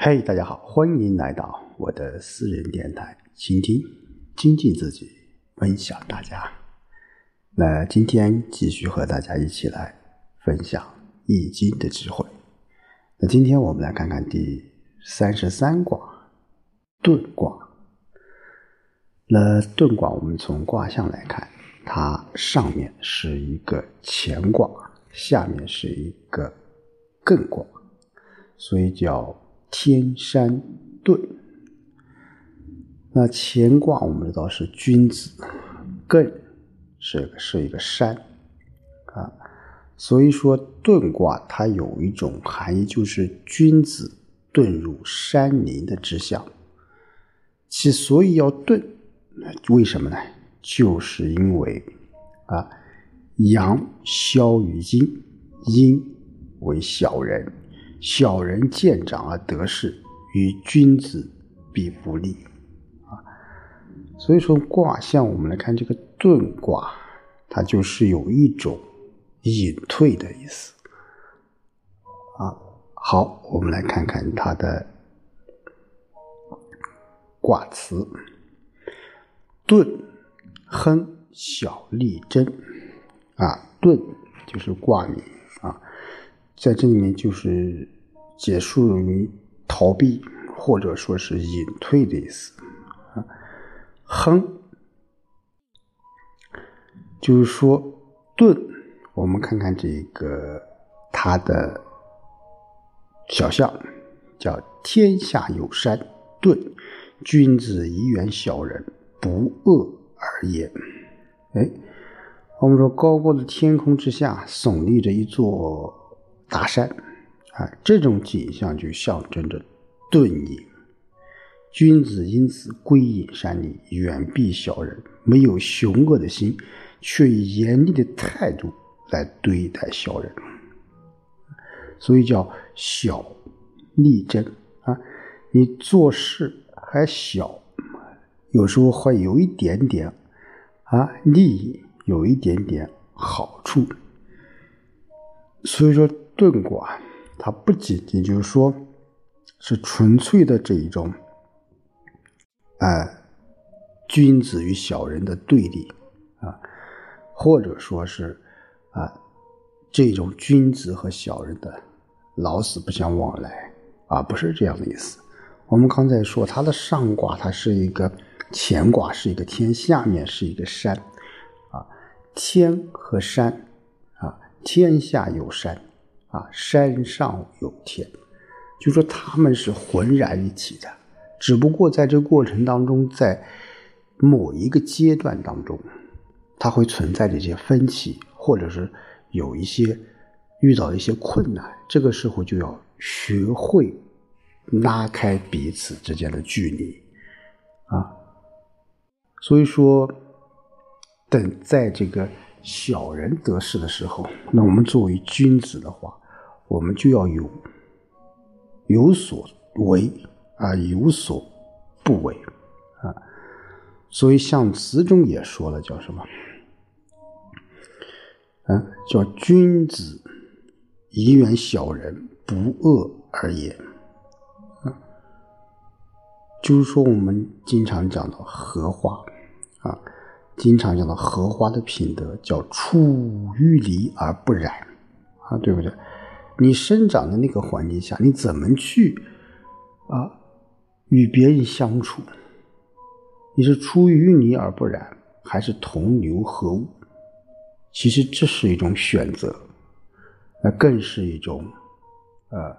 嘿，大家好，欢迎来到我的私人电台，倾听、精进自己，分享大家。那今天继续和大家一起来分享《易经》的智慧。那今天我们来看看第三十三卦遁卦。那遁卦，我们从卦象来看，它上面是一个乾卦，下面是一个艮卦，所以叫。天山遁，那乾卦我们知道是君子，艮是是一个山啊，所以说遁卦它有一种含义，就是君子遁入山林的志向。其所以要遁，为什么呢？就是因为啊，阳消于阴，阴为小人。小人见长而得势，与君子必不利啊。所以说卦象，我们来看这个遁卦，它就是有一种隐退的意思啊。好，我们来看看它的卦辞：遁，亨，小利贞啊。遁就是卦名。在这里面就是结束于逃避或者说是隐退的意思啊。亨，就是说顿。我们看看这个它的小象，叫天下有山顿，君子以远小人，不恶而也。哎，我们说高高的天空之下耸立着一座。大山，啊，这种景象就象征着遁隐。君子因此归隐山林，远避小人，没有凶恶的心，却以严厉的态度来对待小人，所以叫小力争啊。你做事还小，有时候会有一点点啊利益，有一点点好处，所以说。遁卦，它不仅仅就是说，是纯粹的这一种，呃，君子与小人的对立啊，或者说是啊，这种君子和小人的老死不相往来啊，不是这样的意思。我们刚才说，它的上卦它是一个乾卦，是一个天，下面是一个山啊，天和山啊，天下有山。啊，山上有天，就说他们是浑然一体的，只不过在这过程当中，在某一个阶段当中，它会存在这些分歧，或者是有一些遇到一些困难，这个时候就要学会拉开彼此之间的距离啊。所以说，等在这个。小人得势的时候，那我们作为君子的话，我们就要有有所为啊，有所不为啊。所以像词中也说了，叫什么？啊，叫君子以远小人，不恶而也。就是说我们经常讲到合化啊。经常讲到荷花的品德叫出淤泥而不染啊，对不对？你生长的那个环境下，你怎么去啊与别人相处？你是出淤泥而不染，还是同流合污？其实这是一种选择，那更是一种呃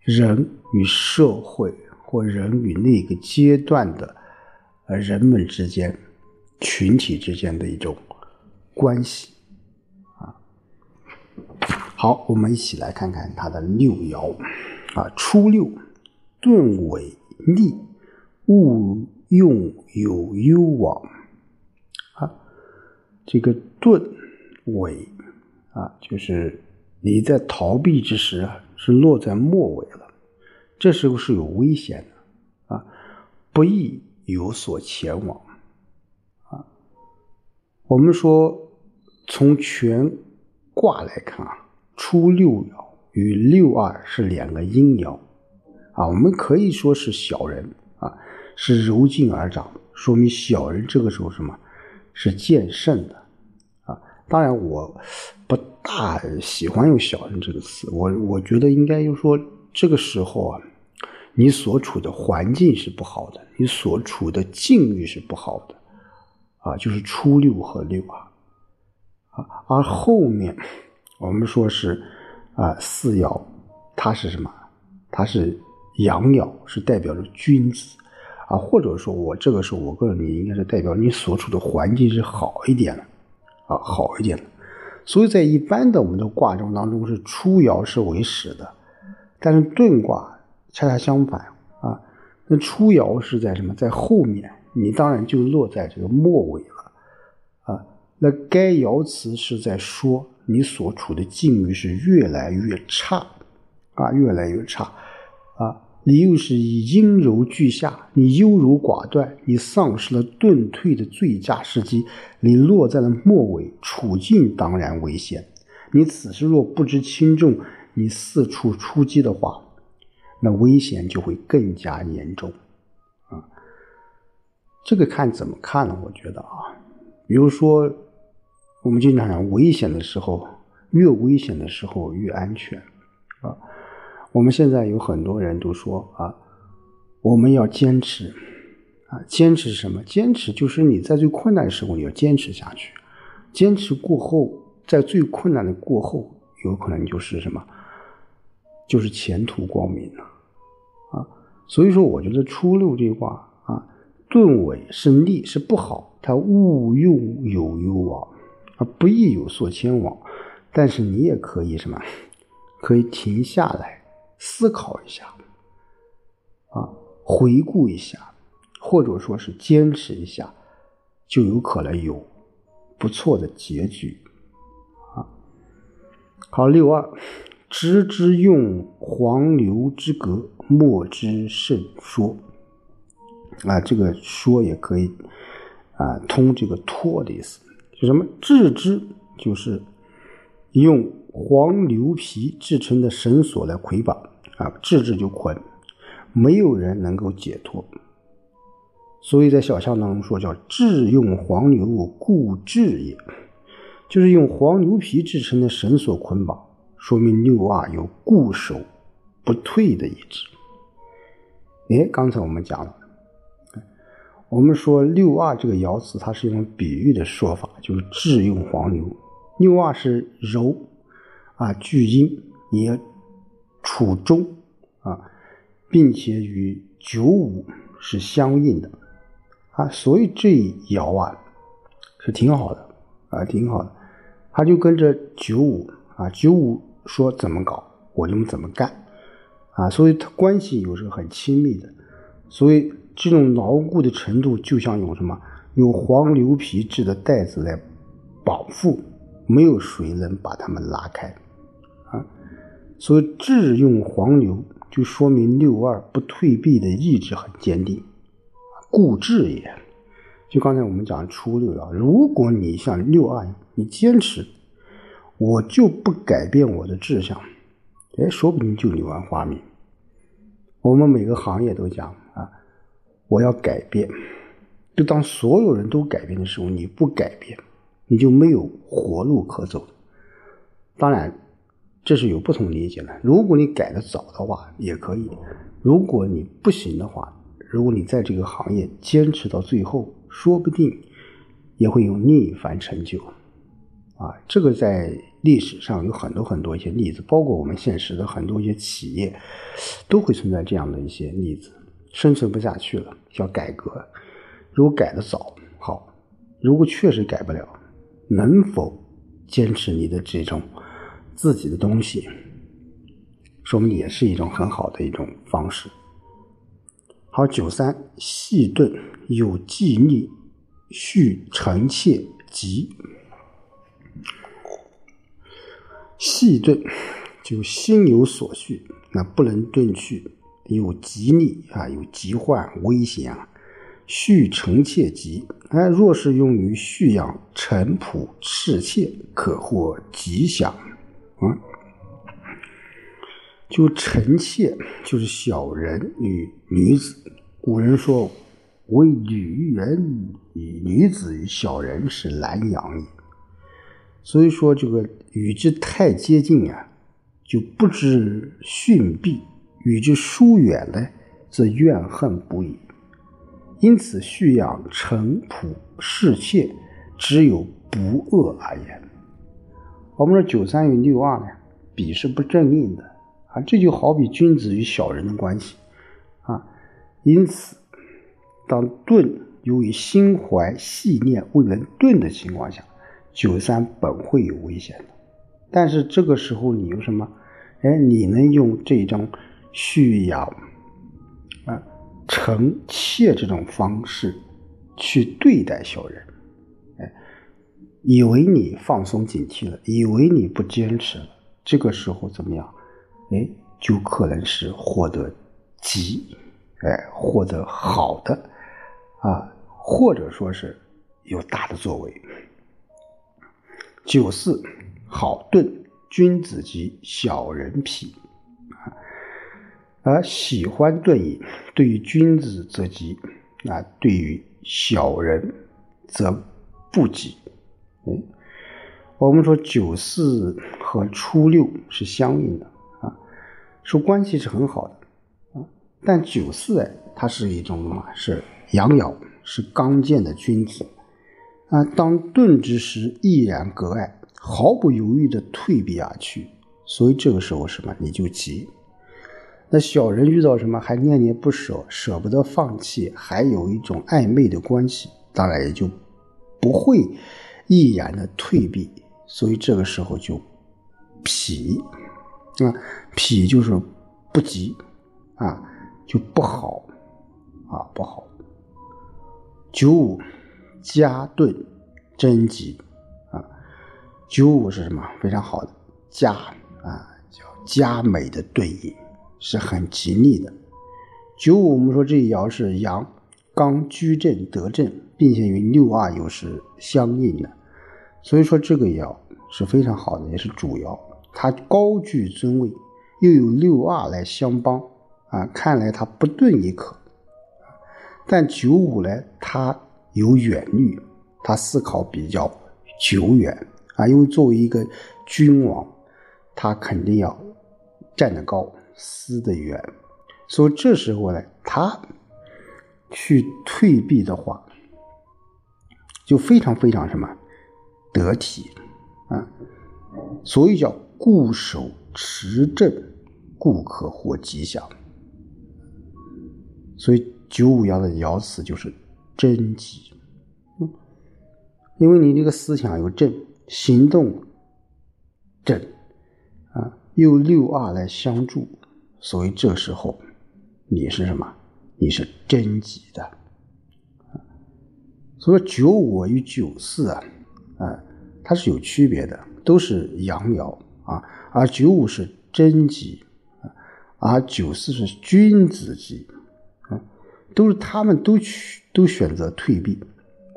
人与社会或人与那个阶段的呃人们之间。群体之间的一种关系啊，好，我们一起来看看它的六爻啊。初六，遁尾逆，勿用有攸往啊。这个遁尾啊，就是你在逃避之时啊，是落在末尾了，这时候是有危险的啊，不宜有所前往。我们说，从全卦来看啊，初六爻与六二是两个阴爻啊，我们可以说是小人啊，是柔进而长，说明小人这个时候什么，是剑胜的啊。当然，我不大喜欢用小人这个词，我我觉得应该就说这个时候啊，你所处的环境是不好的，你所处的境遇是不好的啊，就是初六和六啊啊，而后面我们说是啊四爻，它是什么？它是。阳爻是代表着君子，啊，或者说我这个时候，我个人你应该是代表你所处的环境是好一点的，啊，好一点的。所以在一般的我们的卦中当中，是初爻是为始的，但是遁卦恰恰相反，啊，那初爻是在什么？在后面，你当然就落在这个末尾了，啊，那该爻辞是在说你所处的境遇是越来越差，啊，越来越差。啊，你又是以阴柔俱下，你优柔寡断，你丧失了遁退的最佳时机，你落在了末尾，处境当然危险。你此时若不知轻重，你四处出击的话，那危险就会更加严重。这个看怎么看了？我觉得啊，比如说，我们经常讲，危险的时候，越危险的时候越安全，啊。我们现在有很多人都说啊，我们要坚持啊，坚持什么？坚持就是你在最困难的时候你要坚持下去，坚持过后，在最困难的过后，有可能就是什么？就是前途光明了啊。所以说，我觉得初六这卦啊，遁尾是利是不好，它勿用有攸往而，不宜有所牵往。但是你也可以什么？可以停下来。思考一下，啊，回顾一下，或者说是坚持一下，就有可能有不错的结局，啊。好，六二，知之用黄牛之格，莫之甚说。啊，这个说也可以啊，通这个脱的意思，就什么？制之就是用黄牛皮制成的绳索来捆绑。啊，制之就捆，没有人能够解脱。所以在小象当中说叫“治用黄牛，故治也”，就是用黄牛皮制成的绳索捆绑，说明六二有固守不退的意志。哎，刚才我们讲了，我们说六二这个爻辞，它是一种比喻的说法，就是智用黄牛。六二是柔啊，聚阴也。处中啊，并且与九五是相应的啊，所以这一爻啊是挺好的啊，挺好的。他就跟着九五啊，九五说怎么搞，我就怎么干啊，所以他关系有时候很亲密的。所以这种牢固的程度，就像用什么用黄牛皮制的袋子来绑缚，没有谁能把它们拉开啊。所以智用黄牛，就说明六二不退避的意志很坚定，固志也。就刚才我们讲初六啊，如果你像六二，你坚持，我就不改变我的志向，哎，说不定就柳暗花明。我们每个行业都讲啊，我要改变。就当所有人都改变的时候，你不改变，你就没有活路可走。当然。这是有不同理解的。如果你改的早的话，也可以；如果你不行的话，如果你在这个行业坚持到最后，说不定也会有另一番成就。啊，这个在历史上有很多很多一些例子，包括我们现实的很多一些企业，都会存在这样的一些例子。生存不下去了，要改革。如果改的早，好；如果确实改不了，能否坚持你的这种？自己的东西，说明也是一种很好的一种方式。好，九三细钝有纪逆，续臣妾急。细钝就心有所绪，那不能遁去，有急逆啊，有疾患危险啊。续臣妾吉，哎，若是用于蓄养臣仆侍妾，可获吉祥。嗯，就臣妾就是小人与女子。古人说：“为女人与女子与小人是难养也。”所以说，这个与之太接近啊，就不知逊避；与之疏远呢，则怨恨不已。因此，蓄养臣仆侍妾，只有不恶而言。我们说九三与六二呢，比是不正应的啊，这就好比君子与小人的关系啊。因此，当盾由于心怀细念未能盾的情况下，九三本会有危险的。但是这个时候你有什么？哎，你能用这一张蓄养啊？臣妾这种方式去对待小人，哎，以为你放松警惕了，以为你不坚持了，这个时候怎么样？哎，就可能是获得吉，哎，获得好的啊，或者说是有大的作为。九四好盾，君子吉，小人否。而喜欢盾矣，对于君子则吉，啊，对于小人则不吉。嗯，我们说九四和初六是相应的啊，说关系是很好的啊。但九四哎，它是一种什么？是阳爻，是刚健的君子啊。当盾之时，毅然割爱，毫不犹豫的退避而去。所以这个时候什么？你就急。那小人遇到什么还念念不舍，舍不得放弃，还有一种暧昧的关系，当然也就不会毅然的退避，所以这个时候就否啊，否就是不急啊，就不好啊，不好。九五加盾贞吉啊，九五是什么？非常好的加啊，叫佳美的对应。是很吉利的。九五，我们说这一爻是阳刚居正得正，并且与六二又是相应的，所以说这个爻是非常好的，也是主爻。它高居尊位，又有六二来相帮啊，看来它不钝也可。但九五呢，它有远虑，他思考比较久远啊，因为作为一个君王，他肯定要站得高。思得远，所以这时候呢，他去退避的话，就非常非常什么得体啊，所以叫固守持正，故可获吉祥。所以九五爻的爻辞就是贞吉，嗯，因为你这个思想有正，行动正啊，又六二来相助。所以这时候，你是什么？你是贞吉的。所以九五与九四啊，啊，它是有区别的，都是阳爻啊，而九五是贞吉啊，而九四是君子吉啊，都是他们都去都选择退避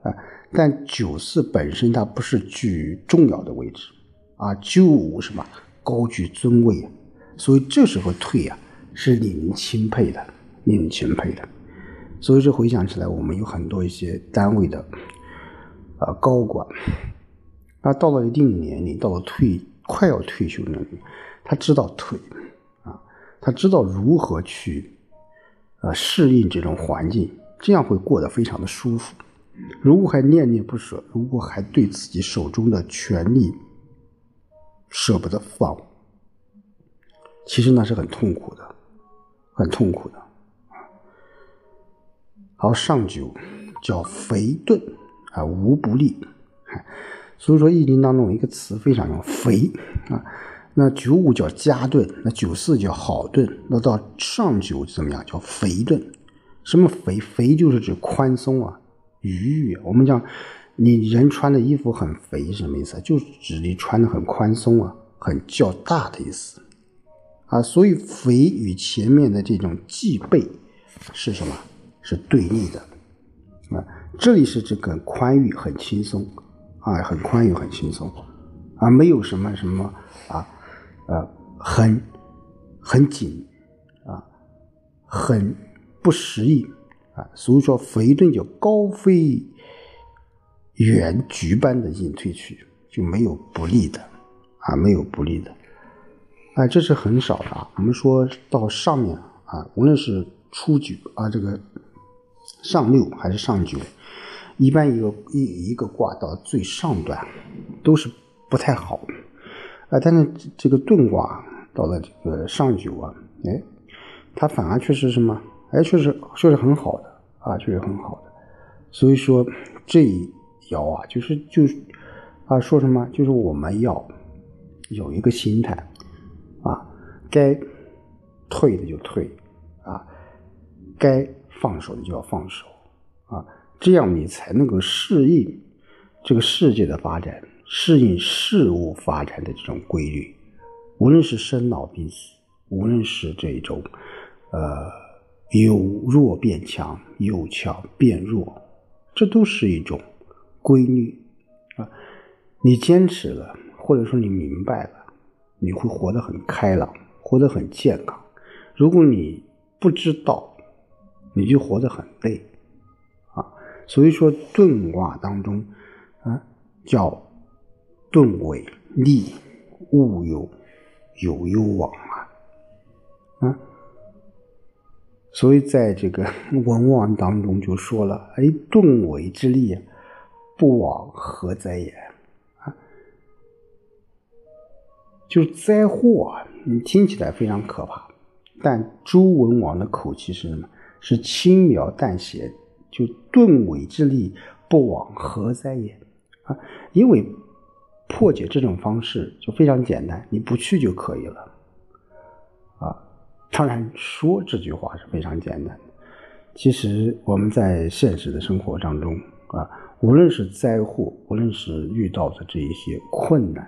啊，但九四本身它不是居重要的位置啊，九五什么高居尊位。所以这时候退啊，是令人钦佩的，令人钦佩的。所以这回想起来，我们有很多一些单位的啊高管，啊到了一定年龄，到了退快要退休年龄，他知道退啊，他知道如何去呃适应这种环境，这样会过得非常的舒服。如果还念念不舍，如果还对自己手中的权力舍不得放。其实那是很痛苦的，很痛苦的。好，上九叫肥钝啊，无不利。所以说《易经》当中一个词非常用肥啊。那九五叫加钝，那九四叫好钝，那到上九怎么样？叫肥钝。什么肥？肥就是指宽松啊，愉悦。我们讲你人穿的衣服很肥，什么意思？就是指你穿的很宽松啊，很较大的意思。啊，所以肥与前面的这种忌备是什么？是对立的啊。这里是这个宽裕很轻松啊，很宽裕很轻松啊，没有什么什么啊呃很很紧啊，很不适应啊，所以说肥顿就高飞远局般的隐退去，就没有不利的啊，没有不利的啊，这是很少的啊。我们说到上面啊，无论是初九啊，这个上六还是上九，一般一个一一个卦到最上端都是不太好啊，但是这个遁卦。到了这个上九啊，哎，它反而确实什么？哎，确实确实很好的啊，确实很好的。所以说这一爻啊，就是就是啊，说什么？就是我们要有一个心态啊，该退的就退啊，该放手的就要放手啊，这样你才能够适应这个世界的发展，适应事物发展的这种规律。无论是生老病死，无论是这种，呃，由弱变强，由强变弱，这都是一种规律啊。你坚持了，或者说你明白了，你会活得很开朗，活得很健康。如果你不知道，你就活得很累啊。所以说，遁卦当中啊，叫遁为利，勿有。有攸往啊，啊，所以在这个文王当中就说了：“哎，顿为之利，不往何哉也？”就是灾祸啊，你听起来非常可怕，但周文王的口气是什么？是轻描淡写，就顿尾之力，不往何哉也？啊，因为。破解这种方式就非常简单，你不去就可以了，啊，当然说这句话是非常简单的。其实我们在现实的生活当中啊，无论是灾祸，无论是遇到的这一些困难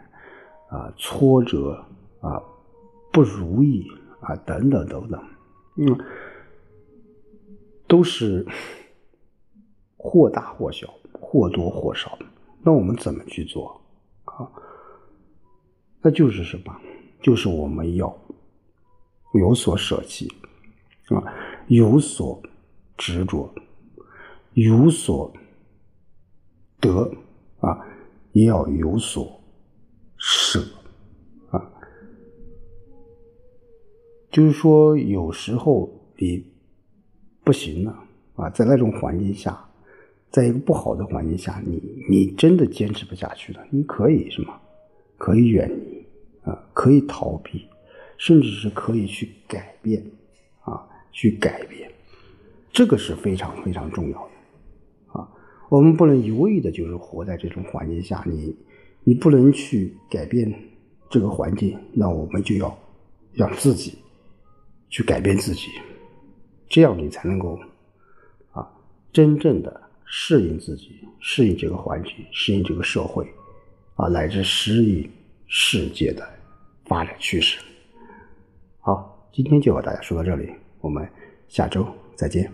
啊、挫折啊、不如意啊等等等等，嗯，都是或大或小，或多或少。那我们怎么去做？啊，那就是什么？就是我们要有所舍弃啊，有所执着，有所得啊，也要有所舍啊。就是说，有时候你不行了啊，在那种环境下。在一个不好的环境下，你你真的坚持不下去了，你可以什么？可以远离啊，可以逃避，甚至是可以去改变啊，去改变，这个是非常非常重要的啊。我们不能一味的就是活在这种环境下，你你不能去改变这个环境，那我们就要让自己去改变自己，这样你才能够啊真正的。适应自己，适应这个环境，适应这个社会，啊，乃至适应世界的发展趋势。好，今天就和大家说到这里，我们下周再见。